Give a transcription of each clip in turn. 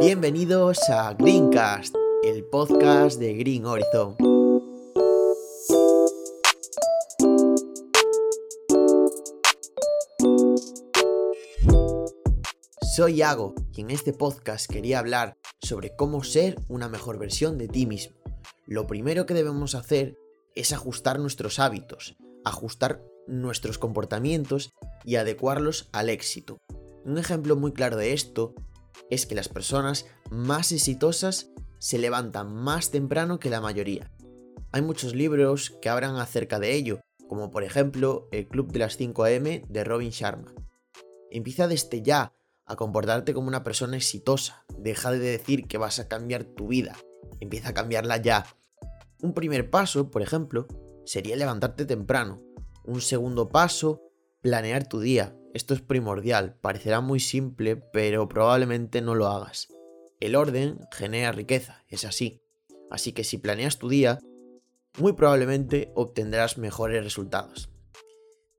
Bienvenidos a Greencast, el podcast de Green Horizon. Soy Iago y en este podcast quería hablar sobre cómo ser una mejor versión de ti mismo. Lo primero que debemos hacer es ajustar nuestros hábitos, ajustar nuestros comportamientos y adecuarlos al éxito. Un ejemplo muy claro de esto es que las personas más exitosas se levantan más temprano que la mayoría. Hay muchos libros que hablan acerca de ello, como por ejemplo El Club de las 5 am de Robin Sharma. Empieza desde ya a comportarte como una persona exitosa. Deja de decir que vas a cambiar tu vida. Empieza a cambiarla ya. Un primer paso, por ejemplo, sería levantarte temprano. Un segundo paso, planear tu día. Esto es primordial, parecerá muy simple, pero probablemente no lo hagas. El orden genera riqueza, es así. Así que si planeas tu día, muy probablemente obtendrás mejores resultados.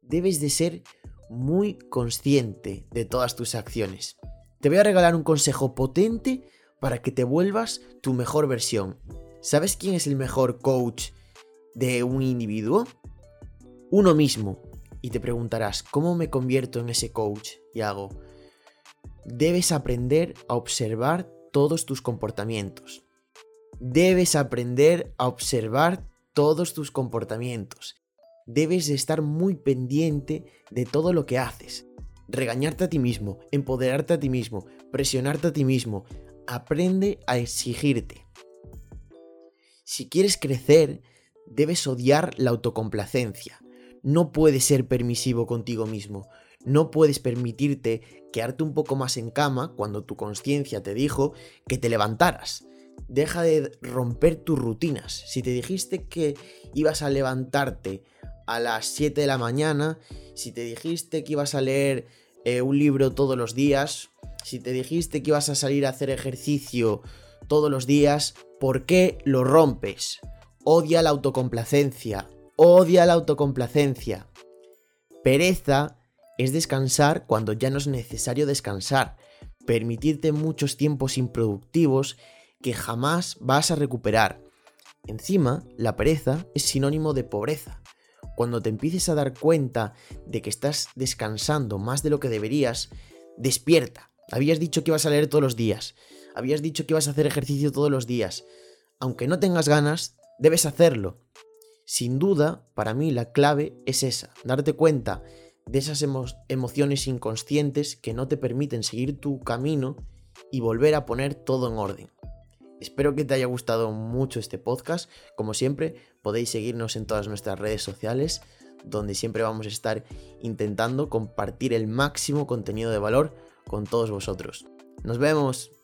Debes de ser muy consciente de todas tus acciones. Te voy a regalar un consejo potente para que te vuelvas tu mejor versión. ¿Sabes quién es el mejor coach de un individuo? Uno mismo. Y te preguntarás, ¿cómo me convierto en ese coach? Y hago, debes aprender a observar todos tus comportamientos. Debes aprender a observar todos tus comportamientos. Debes de estar muy pendiente de todo lo que haces. Regañarte a ti mismo, empoderarte a ti mismo, presionarte a ti mismo. Aprende a exigirte. Si quieres crecer, debes odiar la autocomplacencia no puedes ser permisivo contigo mismo. No puedes permitirte quedarte un poco más en cama cuando tu conciencia te dijo que te levantaras. Deja de romper tus rutinas. Si te dijiste que ibas a levantarte a las 7 de la mañana, si te dijiste que ibas a leer eh, un libro todos los días, si te dijiste que ibas a salir a hacer ejercicio todos los días, ¿por qué lo rompes? Odia la autocomplacencia, odia la autocomplacencia. Pereza es descansar cuando ya no es necesario descansar, permitirte muchos tiempos improductivos que jamás vas a recuperar. Encima, la pereza es sinónimo de pobreza. Cuando te empieces a dar cuenta de que estás descansando más de lo que deberías, despierta. Habías dicho que ibas a leer todos los días. Habías dicho que ibas a hacer ejercicio todos los días. Aunque no tengas ganas, debes hacerlo. Sin duda, para mí la clave es esa, darte cuenta de esas emociones inconscientes que no te permiten seguir tu camino y volver a poner todo en orden. Espero que te haya gustado mucho este podcast. Como siempre, podéis seguirnos en todas nuestras redes sociales, donde siempre vamos a estar intentando compartir el máximo contenido de valor con todos vosotros. Nos vemos.